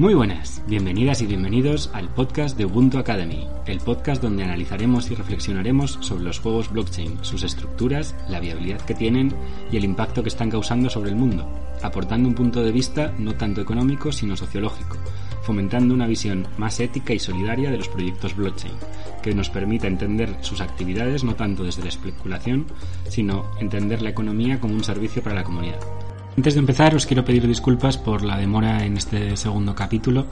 Muy buenas, bienvenidas y bienvenidos al podcast de Ubuntu Academy, el podcast donde analizaremos y reflexionaremos sobre los juegos blockchain, sus estructuras, la viabilidad que tienen y el impacto que están causando sobre el mundo, aportando un punto de vista no tanto económico sino sociológico, fomentando una visión más ética y solidaria de los proyectos blockchain, que nos permita entender sus actividades no tanto desde la especulación, sino entender la economía como un servicio para la comunidad. Antes de empezar os quiero pedir disculpas por la demora en este segundo capítulo,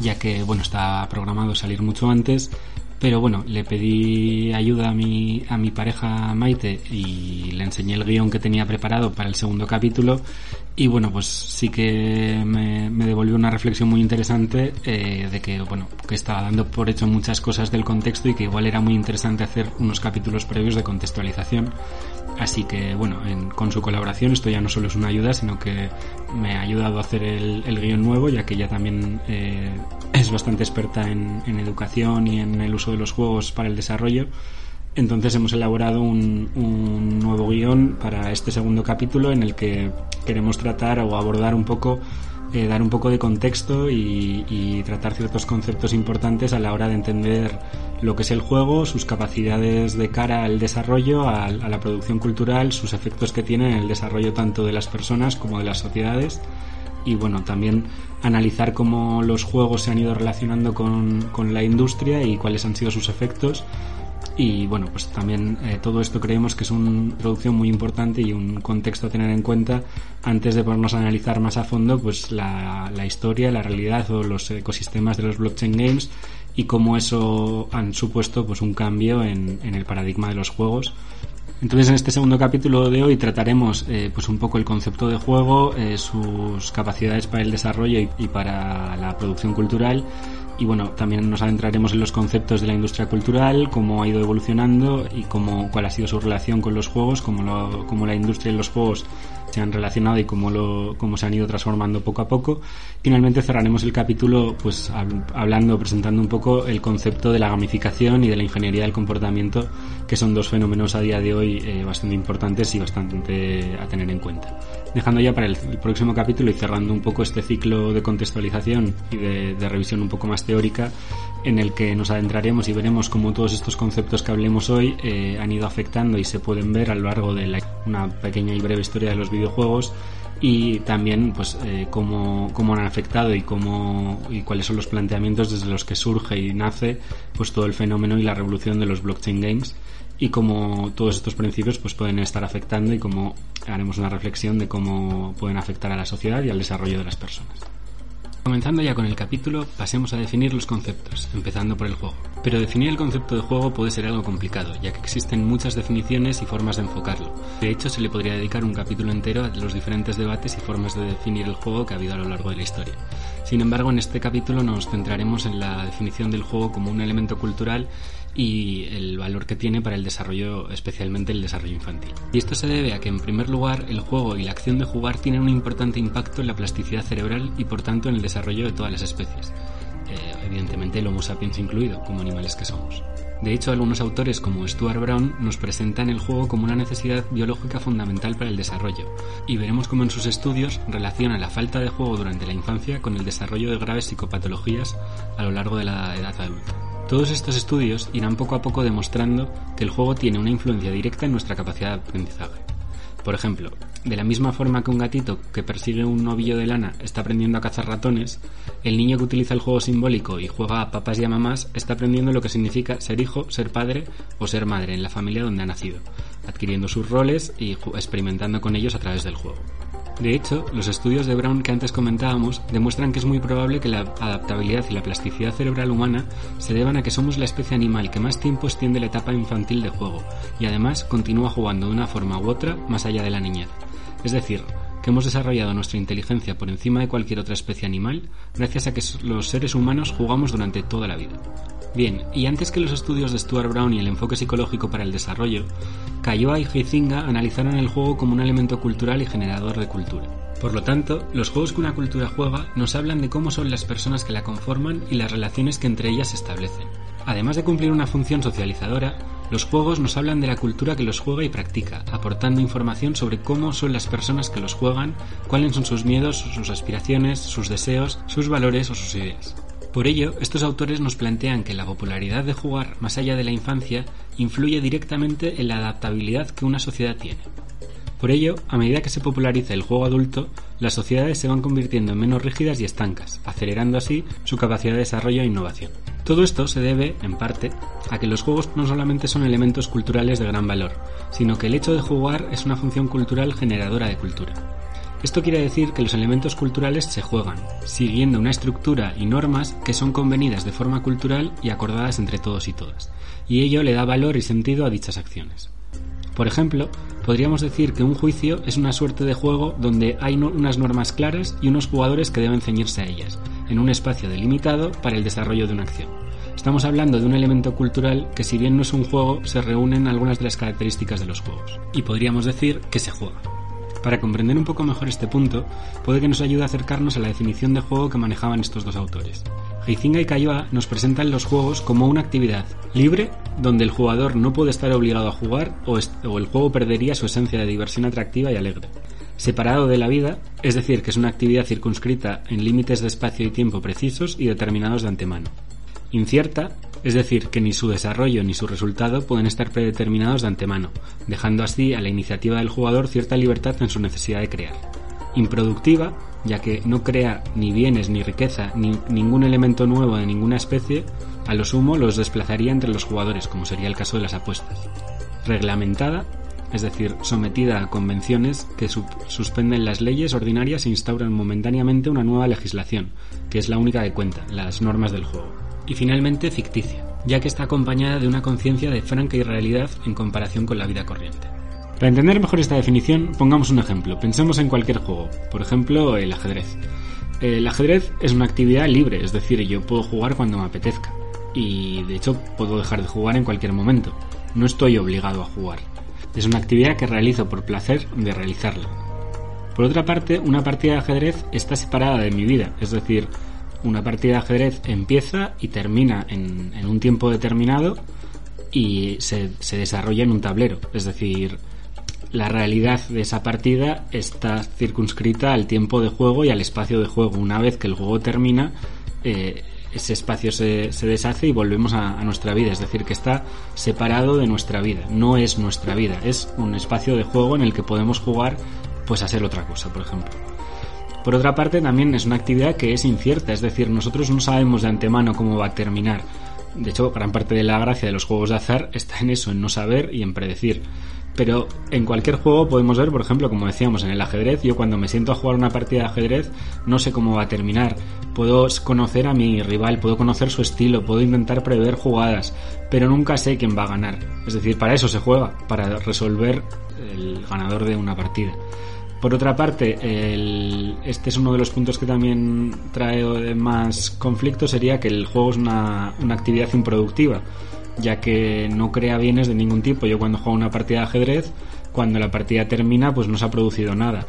ya que bueno, está programado salir mucho antes, pero bueno, le pedí ayuda a mi, a mi pareja Maite y le enseñé el guion que tenía preparado para el segundo capítulo y bueno, pues sí que me, devolvió una reflexión muy interesante eh, de que bueno, que estaba dando por hecho muchas cosas del contexto y que igual era muy interesante hacer unos capítulos previos de contextualización Así que, bueno, con su colaboración esto ya no solo es una ayuda, sino que me ha ayudado a hacer el, guion nuevo, ya que ella también eh, es bastante experta en, educación y en el uso de los juegos para el desarrollo. Entonces hemos elaborado un, un, nuevo guion para este segundo capítulo en el que queremos tratar o abordar un poco eh, dar un poco de contexto y, tratar ciertos conceptos importantes a la hora de entender lo que es el juego, sus capacidades de cara al desarrollo, a, la producción cultural, sus efectos que tiene en el desarrollo tanto de las personas como de las sociedades. Y bueno, también analizar cómo los juegos se han ido relacionando con, con la industria y cuáles han sido sus efectos y bueno, pues también eh, todo esto creemos que es una introducción muy importante y un contexto a tener en cuenta antes de ponernos a analizar más a fondo pues la, historia, la realidad o los ecosistemas de los blockchain games y cómo eso han supuesto pues un cambio en el paradigma de los juegos entonces en este segundo capítulo de hoy trataremos eh, pues un poco el concepto de juego, eh, sus capacidades para el desarrollo y, para la producción cultural. Y bueno, también nos adentraremos en los conceptos de la industria cultural, cómo ha ido evolucionando y cómo, cuál ha sido su relación con los juegos, cómo, lo, cómo la industria y los juegos se han relacionado y cómo, lo, cómo se han ido transformando poco a poco. Finalmente cerraremos el capítulo pues hablando, presentando un poco el concepto de la gamificación y de la ingeniería del comportamiento, que son dos fenómenos a día de hoy eh, bastante importantes y bastante a tener en cuenta. Dejando ya para el, próximo capítulo y cerrando un poco este ciclo de contextualización y de, revisión un poco más teórica, en el que nos adentraremos y veremos cómo todos estos conceptos que hablemos hoy eh, han ido afectando y se pueden ver a lo largo de una pequeña y breve historia de los videojuegos y también pues eh, cómo, cómo, han afectado y cómo y cuáles son los planteamientos desde los que surge y nace pues todo el fenómeno y la revolución de los blockchain games y cómo todos estos principios pues pueden estar afectando y cómo haremos una reflexión de cómo pueden afectar a la sociedad y al desarrollo de las personas. Comenzando ya con el capítulo, pasemos a definir los conceptos, empezando por el juego. Pero definir el concepto de juego puede ser algo complicado, ya que existen muchas definiciones y formas de enfocarlo. De hecho, se le podría dedicar un capítulo entero a los diferentes debates y formas de definir el juego que ha habido a lo largo de la historia. Sin embargo, en este capítulo nos centraremos en la definición del juego como un elemento cultural y el valor que tiene para el desarrollo, especialmente el desarrollo infantil. Y esto se debe a que, en primer lugar, el juego y la acción de jugar tienen un importante impacto en la plasticidad cerebral y, por tanto, en el desarrollo de todas las especies. Eh, evidentemente, el Homo sapiens incluido, como animales que somos. De hecho, algunos autores como Stuart Brown nos presentan el juego como una necesidad biológica fundamental para el desarrollo, y veremos cómo en sus estudios relaciona la falta de juego durante la infancia con el desarrollo de graves psicopatologías a lo largo de la edad adulta. Todos estos estudios irán poco a poco demostrando que el juego tiene una influencia directa en nuestra capacidad de aprendizaje. Por ejemplo, de la misma forma que un gatito que persigue un novillo de lana está aprendiendo a cazar ratones, el niño que utiliza el juego simbólico y juega a papás y a mamás está aprendiendo lo que significa ser hijo, ser padre o ser madre en la familia donde ha nacido, adquiriendo sus roles y experimentando con ellos a través del juego. De hecho, los estudios de Brown que antes comentábamos demuestran que es muy probable que la adaptabilidad y la plasticidad cerebral humana se deban a que somos la especie animal que más tiempo extiende la etapa infantil de juego y además continúa jugando de una forma u otra más allá de la niñez. Es decir, que hemos desarrollado nuestra inteligencia por encima de cualquier otra especie animal gracias a que los seres humanos jugamos durante toda la vida. Bien, y antes que los estudios de Stuart Brown y el enfoque psicológico para el desarrollo, Cayoa y Huizinga analizaron el juego como un elemento cultural y generador de cultura. Por lo tanto, los juegos que una cultura juega nos hablan de cómo son las personas que la conforman y las relaciones que entre ellas se establecen. Además de cumplir una función socializadora, Los juegos nos hablan de la cultura que los juega y practica, aportando información sobre cómo son las personas que los juegan, cuáles son sus miedos, sus aspiraciones, sus deseos, sus valores o sus ideas. Por ello, estos autores nos plantean que la popularidad de jugar más allá de la infancia influye directamente en la adaptabilidad que una sociedad tiene. Por ello, a medida que se populariza el juego adulto, las sociedades se van convirtiendo en menos rígidas y estancas, acelerando así su capacidad de desarrollo e innovación. Todo esto se debe, en parte, a que los juegos no solamente son elementos culturales de gran valor, sino que el hecho de jugar es una función cultural generadora de cultura. Esto quiere decir que los elementos culturales se juegan, siguiendo una estructura y normas que son convenidas de forma cultural y acordadas entre todos y todas, y ello le da valor y sentido a dichas acciones. Por ejemplo, podríamos decir que un juicio es una suerte de juego donde hay unas normas claras y unos jugadores que deben ceñirse a ellas, en un espacio delimitado para el desarrollo de una acción. Estamos hablando de un elemento cultural que si bien no es un juego, se reúnen algunas de las características de los juegos, y podríamos decir que se juega. Para comprender un poco mejor este punto, puede que nos ayude a acercarnos a la definición de juego que manejaban estos dos autores. Heizinga y Kaiba nos presentan los juegos como una actividad libre donde el jugador no puede estar obligado a jugar o, o el juego perdería su esencia de diversión atractiva y alegre. Separado de la vida, es decir, que es una actividad circunscrita en límites de espacio y tiempo precisos y determinados de antemano. Incierta, es decir, que ni su desarrollo ni su resultado pueden estar predeterminados de antemano, dejando así a la iniciativa del jugador cierta libertad en su necesidad de crear. Improductiva, ya que no crea ni bienes ni riqueza ni ningún elemento nuevo de ninguna especie, a lo sumo los desplazaría entre los jugadores, como sería el caso de las apuestas. Reglamentada, es decir, sometida a convenciones que suspenden las leyes ordinarias e instauran momentáneamente una nueva legislación, que es la única que cuenta, las normas del juego y finalmente ficticia, ya que está acompañada de una conciencia de franca irrealidad en comparación con la vida corriente. Para entender mejor esta definición, pongamos un ejemplo. Pensemos en cualquier juego, por ejemplo el ajedrez. El ajedrez es una actividad libre, es decir, yo puedo jugar cuando me apetezca. Y de hecho puedo dejar de jugar en cualquier momento. No estoy obligado a jugar. Es una actividad que realizo por placer de realizarla. Por otra parte, una partida de ajedrez está separada de mi vida, es decir, una partida de ajedrez empieza y termina en, un tiempo determinado y se, se, desarrolla en un tablero. Es decir, la realidad de esa partida está circunscrita al tiempo de juego y al espacio de juego. Una vez que el juego termina, eh, ese espacio se, deshace y volvemos a, a, nuestra vida. Es decir, que está separado de nuestra vida. No es nuestra vida, es un espacio de juego en el que podemos jugar pues a hacer otra cosa, por ejemplo. Por otra parte, también es una actividad que es incierta, es decir, nosotros no sabemos de antemano cómo va a terminar. De hecho, gran parte de la gracia de los juegos de azar está en eso, en no saber y en predecir. Pero en cualquier juego podemos ver, por ejemplo, como decíamos en el ajedrez, yo cuando me siento a jugar una partida de ajedrez no sé cómo va a terminar. Puedo conocer a mi rival, puedo conocer su estilo, puedo intentar prever jugadas, pero nunca sé quién va a ganar. Es decir, para eso se juega, para resolver el ganador de una partida. Por otra parte, este es uno de los puntos que también trae más conflicto, sería que el juego es una, actividad improductiva, ya que no crea bienes de ningún tipo. Yo cuando juego una partida de ajedrez, cuando la partida termina, pues no se ha producido nada.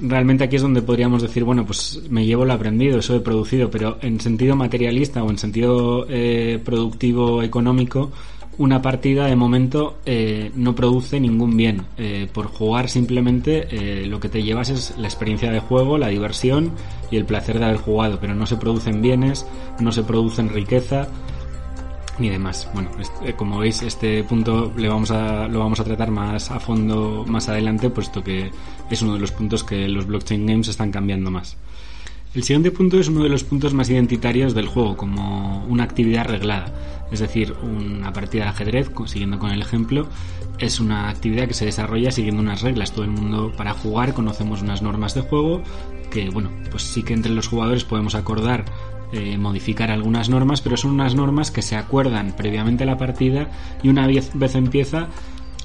Realmente aquí es donde podríamos decir, bueno, pues me llevo lo aprendido, eso he producido, pero en sentido materialista o en sentido eh, productivo económico, una partida de momento eh, no produce ningún bien. Eh, por jugar simplemente lo que te llevas es la experiencia de juego, la diversión y el placer de haber jugado, pero no se producen bienes, no se producen riqueza ni demás. Bueno, como veis, este punto le vamos a, lo vamos a tratar más a fondo más adelante, puesto que es uno de los puntos que los blockchain games están cambiando más. El siguiente punto es uno de los puntos más identitarios del juego, como una actividad reglada. Es decir, una partida de ajedrez, siguiendo con el ejemplo, es una actividad que se desarrolla siguiendo unas reglas. Todo el mundo para jugar conocemos unas normas de juego que, bueno, pues sí que entre los jugadores podemos acordar eh, modificar algunas normas, pero son unas normas que se acuerdan previamente a la partida y una vez, empieza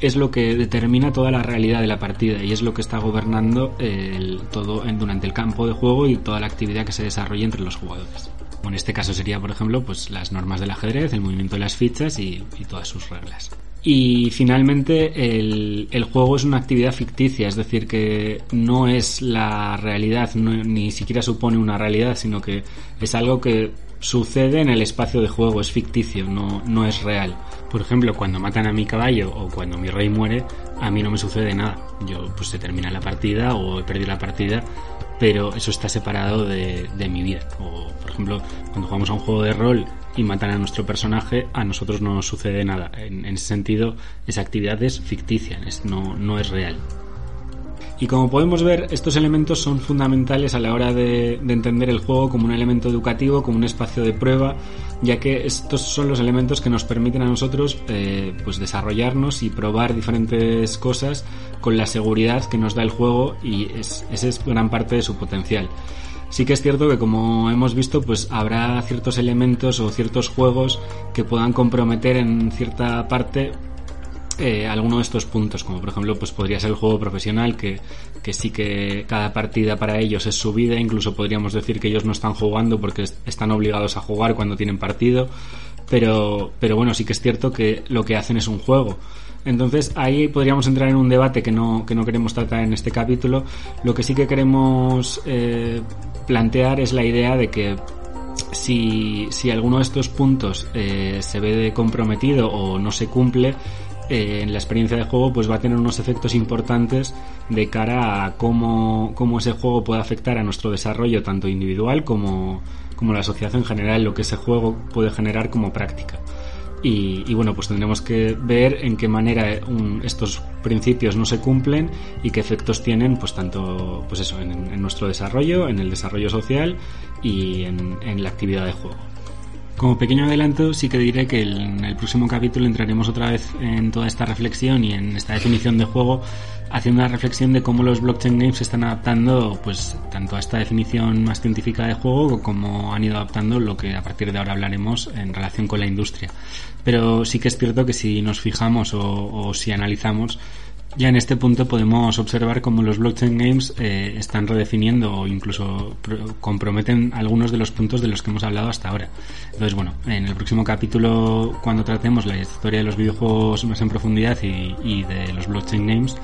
es lo que determina toda la realidad de la partida y es lo que está gobernando el, todo durante el campo de juego y toda la actividad que se desarrolla entre los jugadores. En este caso sería, por ejemplo, pues las normas del ajedrez, el movimiento de las fichas y, todas sus reglas. Y finalmente el, el, juego es una actividad ficticia, es decir, que no es la realidad, ni siquiera supone una realidad, sino que es algo que sucede en el espacio de juego, es ficticio, no, no es real. Por ejemplo, cuando matan a mi caballo o cuando mi rey muere, a mí no me sucede nada. Yo pues se termina la partida o he perdido la partida, pero eso está separado de, de mi vida. O por ejemplo, cuando jugamos a un juego de rol y matan a nuestro personaje, a nosotros no nos sucede nada. En, ese sentido, esa actividad es ficticia, no, no es real. Y como podemos ver, estos elementos son fundamentales a la hora de, entender el juego como un elemento educativo, como un espacio de prueba, ya que estos son los elementos que nos permiten a nosotros eh, pues desarrollarnos y probar diferentes cosas con la seguridad que nos da el juego y es, esa es gran parte de su potencial. Sí que es cierto que como hemos visto, pues habrá ciertos elementos o ciertos juegos que puedan comprometer en cierta parte eh, alguno de estos puntos, como por ejemplo, pues podría ser el juego profesional, que, sí que cada partida para ellos es su vida, incluso podríamos decir que ellos no están jugando porque están obligados a jugar cuando tienen partido, pero, pero bueno, sí que es cierto que lo que hacen es un juego. Entonces ahí podríamos entrar en un debate que no, que no queremos tratar en este capítulo. Lo que sí que queremos eh, plantear es la idea de que si, si alguno de estos puntos eh, se ve comprometido o no se cumple, eh, en la experiencia de juego pues va a tener unos efectos importantes de cara a cómo, cómo ese juego puede afectar a nuestro desarrollo tanto individual como, como la sociedad en general, lo que ese juego puede generar como práctica. Y, bueno, pues tendremos que ver en qué manera estos principios no se cumplen y qué efectos tienen, pues tanto, pues eso, en, nuestro desarrollo, en el desarrollo social y en la actividad de juego. Como pequeño adelanto, sí que diré que en el próximo capítulo entraremos otra vez en toda esta reflexión y en esta definición de juego, haciendo una reflexión de cómo los blockchain games se están adaptando, pues, tanto a esta definición más científica de juego como han ido adaptando lo que a partir de ahora hablaremos en relación con la industria. Pero sí que es cierto que si nos fijamos o, o si analizamos, ya en este punto podemos observar cómo los blockchain games eh, están redefiniendo o incluso comprometen algunos de los puntos de los que hemos hablado hasta ahora. Entonces, bueno, en el próximo capítulo, cuando tratemos la historia de los videojuegos más en profundidad y, de los blockchain games,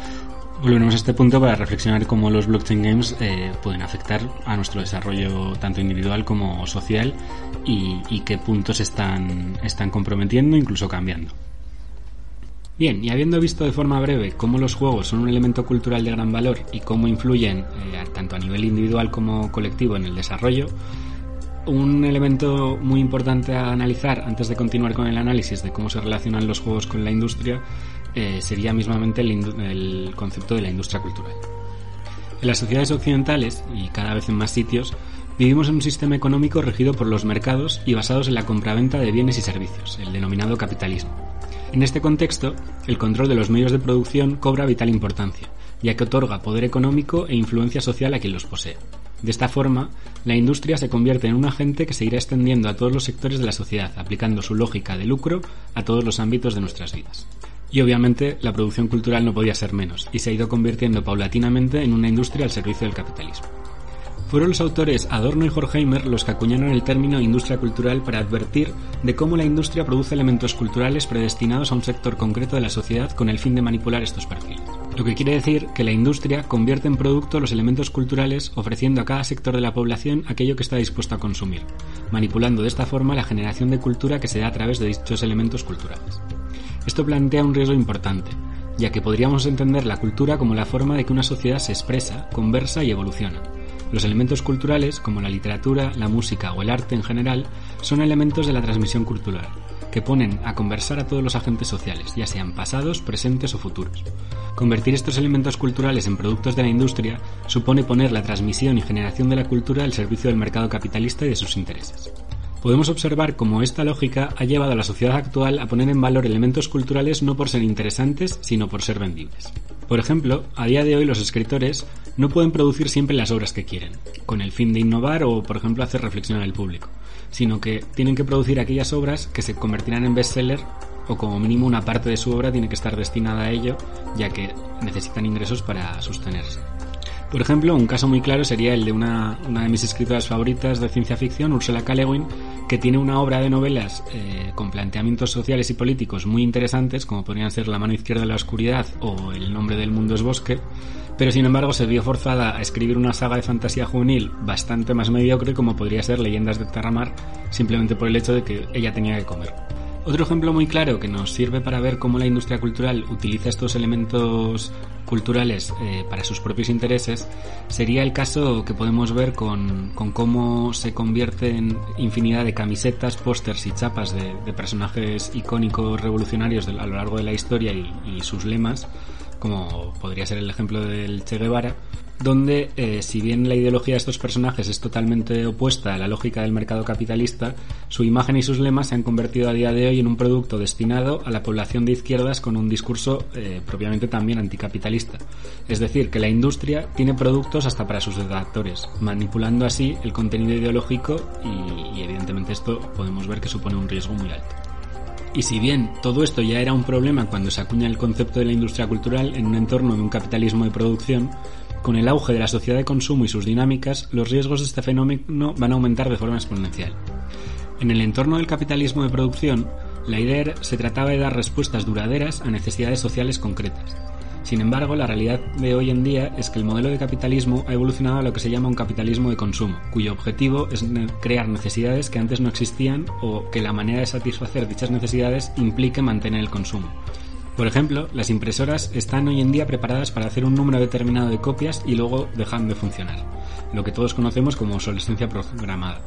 volveremos a este punto para reflexionar cómo los blockchain games eh, pueden afectar a nuestro desarrollo tanto individual como social y, y qué puntos están, están comprometiendo, incluso cambiando. Bien, y habiendo visto de forma breve cómo los juegos son un elemento cultural de gran valor y cómo influyen eh, tanto a nivel individual como colectivo en el desarrollo, un elemento muy importante a analizar antes de continuar con el análisis de cómo se relacionan los juegos con la industria eh, sería mismamente el concepto de la industria cultural. En las sociedades occidentales, y cada vez en más sitios, vivimos en un sistema económico regido por los mercados y basados en la compraventa de bienes y servicios, el denominado capitalismo. En este contexto, el control de los medios de producción cobra vital importancia, ya que otorga poder económico e influencia social a quien los posee. De esta forma, la industria se convierte en un agente que seguirá extendiendo a todos los sectores de la sociedad, aplicando su lógica de lucro a todos los ámbitos de nuestras vidas. Y obviamente la producción cultural no podía ser menos, y se ha ido convirtiendo paulatinamente en una industria al servicio del capitalismo. Fueron los autores Adorno y Horkheimer los que acuñaron el término industria cultural para advertir de cómo la industria produce elementos culturales predestinados a un sector concreto de la sociedad con el fin de manipular estos perfiles. Lo que quiere decir que la industria convierte en producto los elementos culturales ofreciendo a cada sector de la población aquello que está dispuesto a consumir, manipulando de esta forma la generación de cultura que se da a través de dichos elementos culturales. Esto plantea un riesgo importante, ya que podríamos entender la cultura como la forma de que una sociedad se expresa, conversa y evoluciona los elementos culturales, como la literatura, la música o el arte en general, son elementos de la transmisión cultural, que ponen a conversar a todos los agentes sociales, ya sean pasados, presentes o futuros. Convertir estos elementos culturales en productos de la industria supone poner la transmisión y generación de la cultura al servicio del mercado capitalista y de sus intereses. Podemos observar cómo esta lógica ha llevado a la sociedad actual a poner en valor elementos culturales no por ser interesantes, sino por ser vendibles. Por ejemplo, a día de hoy los escritores no pueden producir siempre las obras que quieren, con el fin de innovar o, por ejemplo, hacer reflexionar al público, sino que tienen que producir aquellas obras que se convertirán en bestseller o como mínimo una parte de su obra tiene que estar destinada a ello, ya que necesitan ingresos para sostenerse. Por ejemplo, un caso muy claro sería el de una, de mis escritoras favoritas de ciencia ficción, Ursula K. Le Guin, que tiene una obra de novelas eh, con planteamientos sociales y políticos muy interesantes, como podrían ser La mano izquierda de la oscuridad o El nombre del mundo es bosque, pero sin embargo se vio forzada a escribir una saga de fantasía juvenil bastante más mediocre como podría ser Leyendas de Terramar, simplemente por el hecho de que ella tenía que comer. Otro ejemplo muy claro que nos sirve para ver cómo la industria cultural utiliza estos elementos culturales eh, para sus propios intereses sería el caso que podemos ver con, cómo se convierten infinidad de camisetas, pósters y chapas de, personajes icónicos revolucionarios a lo largo de la historia y sus lemas, como podría ser el ejemplo del Che Guevara, donde eh, si bien la ideología de estos personajes es totalmente opuesta a la lógica del mercado capitalista, su imagen y sus lemas se han convertido a día de hoy en un producto destinado a la población de izquierdas con un discurso eh, propiamente también anticapitalista. Es decir, que la industria tiene productos hasta para sus detractores, manipulando así el contenido ideológico y, y evidentemente esto podemos ver que supone un riesgo muy alto. Y si bien todo esto ya era un problema cuando se acuña el concepto de la industria cultural en un entorno de un capitalismo de producción, con el auge de la sociedad de consumo y sus dinámicas, los riesgos de este fenómeno van a aumentar de forma exponencial. En el entorno del capitalismo de producción, la idea se trataba de dar respuestas duraderas a necesidades sociales concretas. Sin embargo, la realidad de hoy en día es que el modelo de capitalismo ha evolucionado a lo que se llama un capitalismo de consumo, cuyo objetivo es crear necesidades que antes no existían o que la manera de satisfacer dichas necesidades implique mantener el consumo. Por ejemplo, las impresoras están hoy en día preparadas para hacer un número determinado de copias y luego dejan de funcionar, lo que todos conocemos como obsolescencia programada.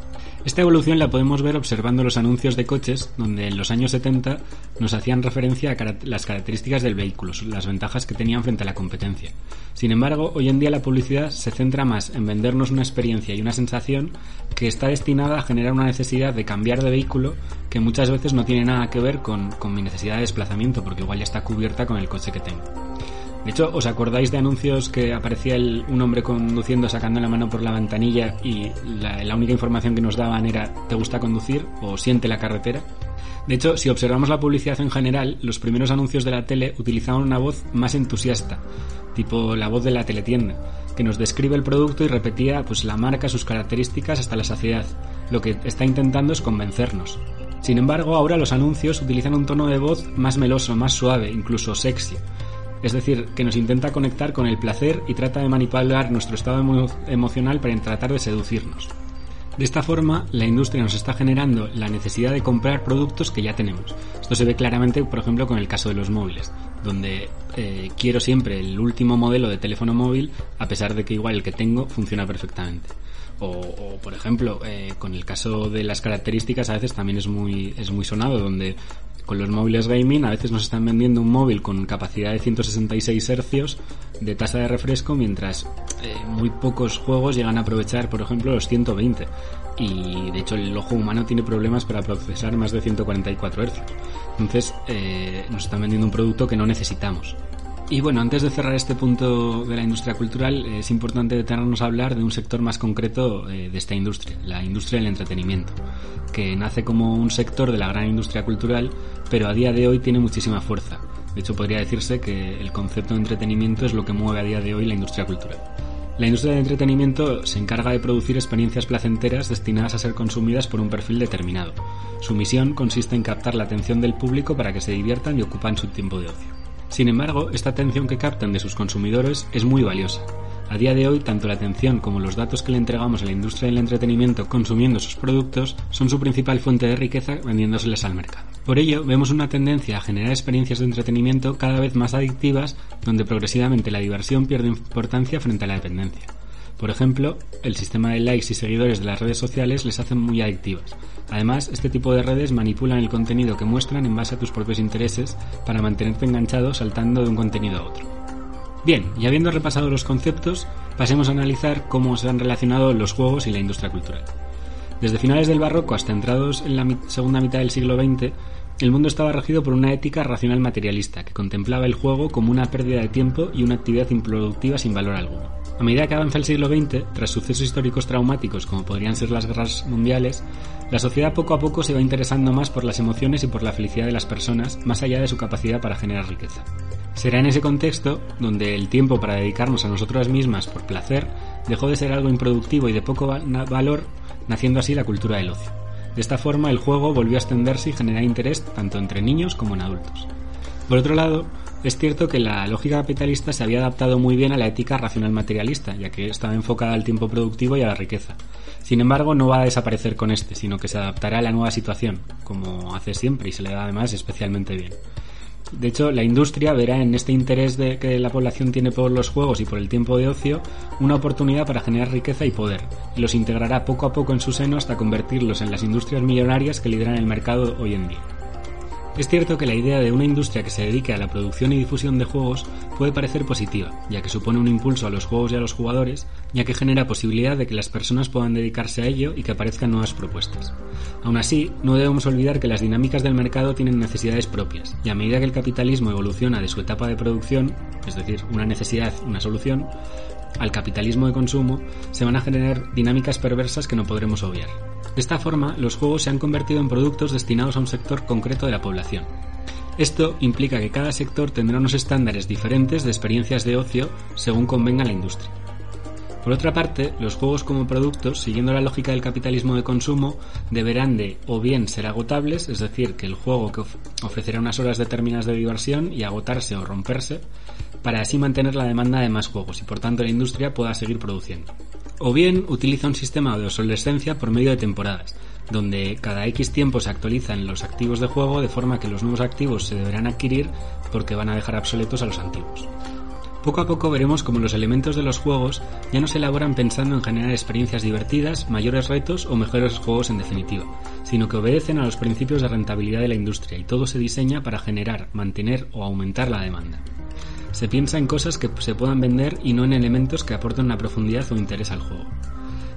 Esta evolución la podemos ver observando los anuncios de coches, donde en los años 70 nos hacían referencia a las características del vehículo, las ventajas que tenían frente a la competencia. Sin embargo, hoy en día la publicidad se centra más en vendernos una experiencia y una sensación que está destinada a generar una necesidad de cambiar de vehículo que muchas veces no tiene nada que ver con, con mi necesidad de desplazamiento, porque igual ya está cubierta con el coche que tengo. De hecho, ¿os acordáis de anuncios que aparecía un hombre conduciendo sacando la mano por la ventanilla y la, única información que nos daban era ¿te gusta conducir? o siente la carretera? De hecho, si observamos la publicidad en general, los primeros anuncios de la tele utilizaban una voz más entusiasta, tipo la voz de la teletienda, que nos describe el producto y repetía pues la marca, sus características hasta la saciedad. Lo que está intentando es convencernos. Sin embargo, ahora los anuncios utilizan un tono de voz más meloso, más suave, incluso sexy, es decir, que nos intenta conectar con el placer y trata de manipular nuestro estado emocional para tratar de seducirnos. De esta forma, la industria nos está generando la necesidad de comprar productos que ya tenemos. Esto se ve claramente, por ejemplo, con el caso de los móviles, donde eh, quiero siempre el último modelo de teléfono móvil, a pesar de que igual el que tengo funciona perfectamente. O, por ejemplo, eh, con el caso de las características, a veces también es muy, es muy sonado, donde con los móviles gaming a veces nos están vendiendo un móvil con capacidad de 166 Hz de tasa de refresco, mientras eh, muy pocos juegos llegan a aprovechar, por ejemplo, los 120. Y de hecho el ojo humano tiene problemas para procesar más de 144 Hz. Entonces eh, nos están vendiendo un producto que no necesitamos. Y bueno, antes de cerrar este punto de la industria cultural, es importante detenernos a hablar de un sector más concreto eh, de esta industria, la industria del entretenimiento, que nace como un sector de la gran industria cultural, pero a día de hoy tiene muchísima fuerza. De hecho, podría decirse que el concepto de entretenimiento es lo que mueve a día de hoy la industria cultural. La industria del entretenimiento se encarga de producir experiencias placenteras destinadas a ser consumidas por un perfil determinado. Su misión consiste en captar la atención del público para que se diviertan y ocupan su tiempo de ocio. Sin embargo, esta atención que captan de sus consumidores es muy valiosa. A día de hoy, tanto la atención como los datos que le entregamos a la industria del entretenimiento consumiendo sus productos son su principal fuente de riqueza vendiéndoseles al mercado. Por ello, vemos una tendencia a generar experiencias de entretenimiento cada vez más adictivas, donde progresivamente la diversión pierde importancia frente a la dependencia. Por ejemplo, el sistema de likes y seguidores de las redes sociales les hacen muy adictivas. Además, este tipo de redes manipulan el contenido que muestran en base a tus propios intereses para mantenerte enganchado saltando de un contenido a otro. Bien, y habiendo repasado los conceptos, pasemos a analizar cómo se han relacionado los juegos y la industria cultural. Desde finales del barroco hasta entrados en la segunda mitad del siglo XX, el mundo estaba regido por una ética racional materialista que contemplaba el juego como una pérdida de tiempo y una actividad improductiva sin valor alguno. A medida que avanza el siglo XX, tras sucesos históricos traumáticos como podrían ser las guerras mundiales, la sociedad poco a poco se va interesando más por las emociones y por la felicidad de las personas, más allá de su capacidad para generar riqueza. Será en ese contexto donde el tiempo para dedicarnos a nosotras mismas por placer dejó de ser algo improductivo y de poco valor, naciendo así la cultura del ocio. De esta forma, el juego volvió a extenderse y generar interés tanto entre niños como en adultos. Por otro lado, es cierto que la lógica capitalista se había adaptado muy bien a la ética racional materialista, ya que estaba enfocada al tiempo productivo y a la riqueza. Sin embargo, no va a desaparecer con este, sino que se adaptará a la nueva situación, como hace siempre y se le da además especialmente bien. De hecho, la industria verá en este interés de que la población tiene por los juegos y por el tiempo de ocio una oportunidad para generar riqueza y poder, y los integrará poco a poco en su seno hasta convertirlos en las industrias millonarias que lideran el mercado hoy en día. Es cierto que la idea de una industria que se dedique a la producción y difusión de juegos puede parecer positiva, ya que supone un impulso a los juegos y a los jugadores, ya que genera posibilidad de que las personas puedan dedicarse a ello y que aparezcan nuevas propuestas. Aún así, no debemos olvidar que las dinámicas del mercado tienen necesidades propias, y a medida que el capitalismo evoluciona de su etapa de producción, es decir, una necesidad, una solución, al capitalismo de consumo, se van a generar dinámicas perversas que no podremos obviar. De esta forma, los juegos se han convertido en productos destinados a un sector concreto de la población. Esto implica que cada sector tendrá unos estándares diferentes de experiencias de ocio según convenga la industria. Por otra parte, los juegos como productos, siguiendo la lógica del capitalismo de consumo, deberán de o bien ser agotables, es decir, que el juego que ofrecerá unas horas determinadas de diversión y agotarse o romperse, para así mantener la demanda de más juegos y por tanto la industria pueda seguir produciendo o bien utiliza un sistema de obsolescencia por medio de temporadas, donde cada X tiempo se actualizan los activos de juego de forma que los nuevos activos se deberán adquirir porque van a dejar obsoletos a los antiguos. Poco a poco veremos cómo los elementos de los juegos ya no se elaboran pensando en generar experiencias divertidas, mayores retos o mejores juegos en definitiva, sino que obedecen a los principios de rentabilidad de la industria y todo se diseña para generar, mantener o aumentar la demanda se piensa en cosas que se puedan vender y no en elementos que aporten una profundidad o interés al juego.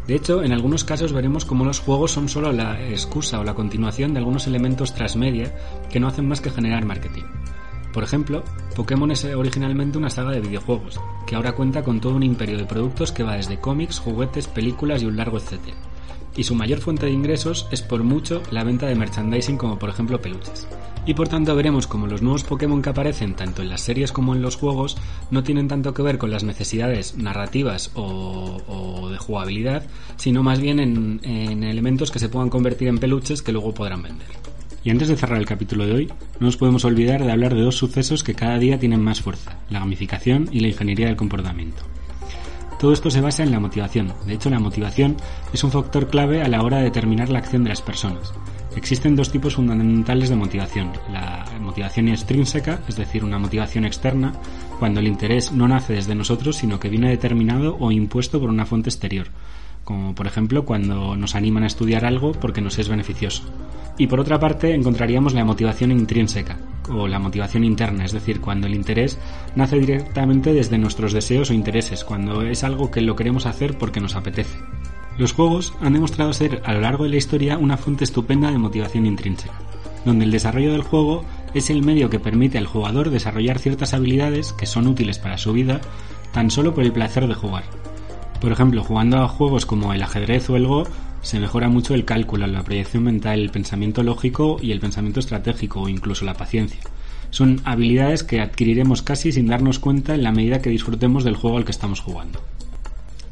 De hecho, en algunos casos veremos cómo los juegos son solo la excusa o la continuación de algunos elementos transmedia que no hacen más que generar marketing. Por ejemplo, Pokémon es originalmente una saga de videojuegos, que ahora cuenta con todo un imperio de productos que va desde cómics, juguetes, películas y un largo etcétera. Y su mayor fuente de ingresos es por mucho la venta de merchandising como por ejemplo peluches y por tanto veremos como los nuevos Pokémon que aparecen tanto en las series como en los juegos no tienen tanto que ver con las necesidades narrativas o, de jugabilidad, sino más bien en, en elementos que se puedan convertir en peluches que luego podrán vender. Y antes de cerrar el capítulo de hoy, no nos podemos olvidar de hablar de dos sucesos que cada día tienen más fuerza, la gamificación y la ingeniería del comportamiento. Todo esto se basa en la motivación. De hecho, la motivación es un factor clave a la hora de determinar la acción de las personas. Existen dos tipos fundamentales de motivación. La motivación extrínseca, es decir, una motivación externa, cuando el interés no nace desde nosotros, sino que viene determinado o impuesto por una fuente exterior, como por ejemplo cuando nos animan a estudiar algo porque nos es beneficioso. Y por otra parte, encontraríamos la motivación intrínseca, o la motivación interna, es decir, cuando el interés nace directamente desde nuestros deseos o intereses, cuando es algo que lo queremos hacer porque nos apetece. Los juegos han demostrado ser a lo largo de la historia una fuente estupenda de motivación intrínseca, donde el desarrollo del juego es el medio que permite al jugador desarrollar ciertas habilidades que son útiles para su vida tan solo por el placer de jugar. Por ejemplo, jugando a juegos como el ajedrez o el Go, se mejora mucho el cálculo, la proyección mental, el pensamiento lógico y el pensamiento estratégico o incluso la paciencia. Son habilidades que adquiriremos casi sin darnos cuenta en la medida que disfrutemos del juego al que estamos jugando.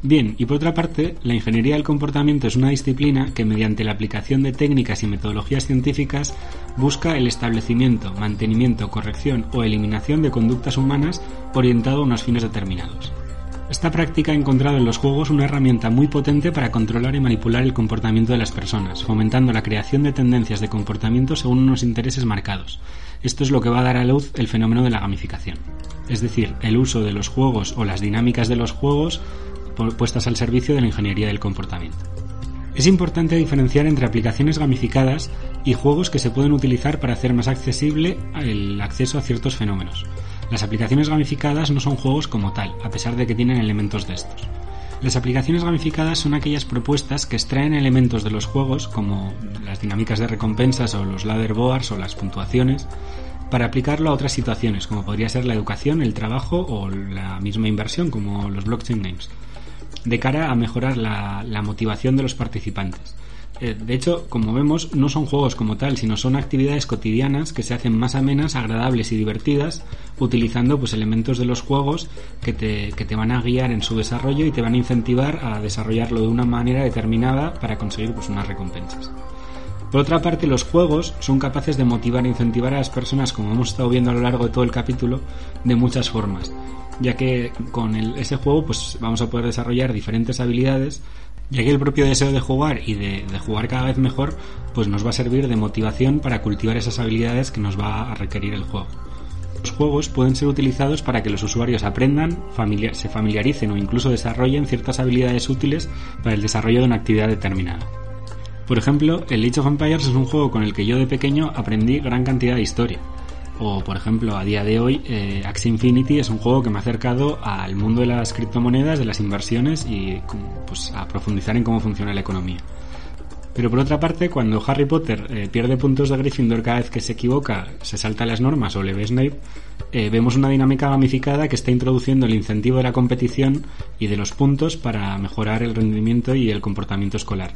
Bien, y por otra parte, la ingeniería del comportamiento es una disciplina que mediante la aplicación de técnicas y metodologías científicas busca el establecimiento, mantenimiento, corrección o eliminación de conductas humanas orientado a unos fines determinados. Esta práctica ha encontrado en los juegos una herramienta muy potente para controlar y manipular el comportamiento de las personas, fomentando la creación de tendencias de comportamiento según unos intereses marcados. Esto es lo que va a dar a luz el fenómeno de la gamificación. Es decir, el uso de los juegos o las dinámicas de los juegos puestas al servicio de la ingeniería del comportamiento. Es importante diferenciar entre aplicaciones gamificadas y juegos que se pueden utilizar para hacer más accesible el acceso a ciertos fenómenos. Las aplicaciones gamificadas no son juegos como tal, a pesar de que tienen elementos de estos. Las aplicaciones gamificadas son aquellas propuestas que extraen elementos de los juegos, como las dinámicas de recompensas o los ladder boards o las puntuaciones, para aplicarlo a otras situaciones, como podría ser la educación, el trabajo o la misma inversión, como los blockchain games de cara a mejorar la, motivación de los participantes. Eh, de hecho, como vemos, no son juegos como tal, sino son actividades cotidianas que se hacen más amenas, agradables y divertidas, utilizando pues elementos de los juegos que te, que te van a guiar en su desarrollo y te van a incentivar a desarrollarlo de una manera determinada para conseguir pues unas recompensas. Por otra parte, los juegos son capaces de motivar e incentivar a las personas, como hemos estado viendo a lo largo de todo el capítulo, de muchas formas, ya que con ese juego pues vamos a poder desarrollar diferentes habilidades ya que el propio deseo de jugar y de, jugar cada vez mejor, pues nos va a servir de motivación para cultivar esas habilidades que nos va a requerir el juego. Los juegos pueden ser utilizados para que los usuarios aprendan, se familiaricen o incluso desarrollen ciertas habilidades útiles para el desarrollo de una actividad determinada. Por ejemplo, el Age of Empires es un juego con el que yo de pequeño aprendí gran cantidad de historia, o, por ejemplo, a día de hoy, eh, Axie Infinity es un juego que me ha acercado al mundo de las criptomonedas, de las inversiones y pues, a profundizar en cómo funciona la economía. Pero por otra parte, cuando Harry Potter eh, pierde puntos de Gryffindor cada vez que se equivoca, se salta las normas o le ve Snape, eh, vemos una dinámica gamificada que está introduciendo el incentivo de la competición y de los puntos para mejorar el rendimiento y el comportamiento escolar.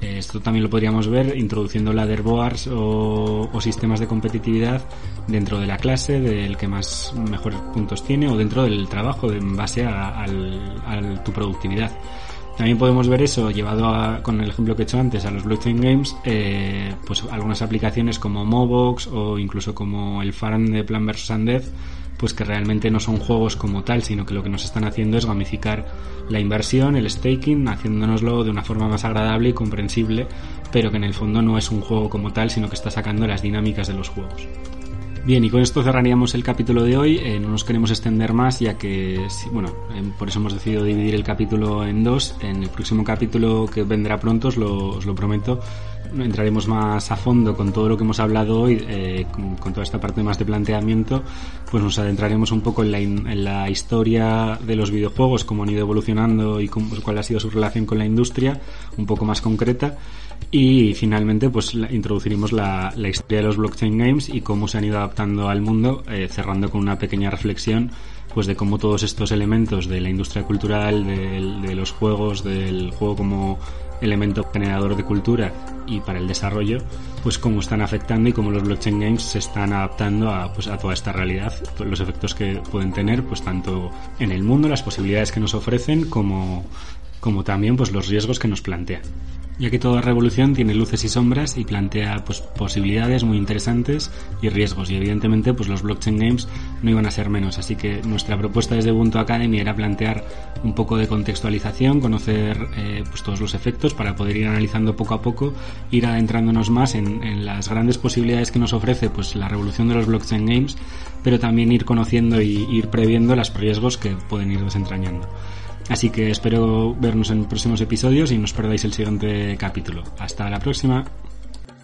Eh, esto también lo podríamos ver introduciendo leaderboards o, o sistemas de competitividad dentro de la clase, del que más mejores puntos tiene, o dentro del trabajo en base a, a tu productividad. También podemos ver eso llevado con el ejemplo que he hecho antes a los blockchain games, eh, pues algunas aplicaciones como Mobox o incluso como el Farm de Plan vs. Undead, pues que realmente no son juegos como tal, sino que lo que nos están haciendo es gamificar la inversión, el staking, haciéndonoslo de una forma más agradable y comprensible, pero que en el fondo no es un juego como tal, sino que está sacando las dinámicas de los juegos. Bien, y con esto cerraríamos el capítulo de hoy. Eh, no nos queremos extender más, ya que, bueno, eh, por eso hemos decidido dividir el capítulo en dos. En el próximo capítulo que vendrá pronto, os lo, os lo prometo, entraremos más a fondo con todo lo que hemos hablado hoy, eh, con, toda esta parte más de planteamiento, pues nos adentraremos un poco en la, en la historia de los videojuegos, cómo han ido evolucionando y cuál ha sido su relación con la industria, un poco más concreta. Y finalmente, pues introduciremos la, historia de los blockchain games y cómo se han ido adaptando al mundo, eh, cerrando con una pequeña reflexión pues de cómo todos estos elementos de la industria cultural, de, los juegos, del juego como elemento generador de cultura y para el desarrollo, pues cómo están afectando y cómo los blockchain games se están adaptando a, pues, a toda esta realidad, los efectos que pueden tener, pues tanto en el mundo, las posibilidades que nos ofrecen, como, como también pues los riesgos que nos plantean ya que toda revolución tiene luces y sombras y plantea pues, posibilidades muy interesantes y riesgos. Y evidentemente pues los blockchain games no iban a ser menos. Así que nuestra propuesta desde Ubuntu Academy era plantear un poco de contextualización conocer eh, pues todos los efectos para poder ir analizando poco a poco ir adentrándonos más en, en, las grandes posibilidades que nos ofrece pues la revolución de los blockchain games pero también ir conociendo y ir previendo los riesgos que pueden ir desentrañando Así que espero vernos en próximos episodios y no os perdáis el siguiente capítulo. Hasta la próxima.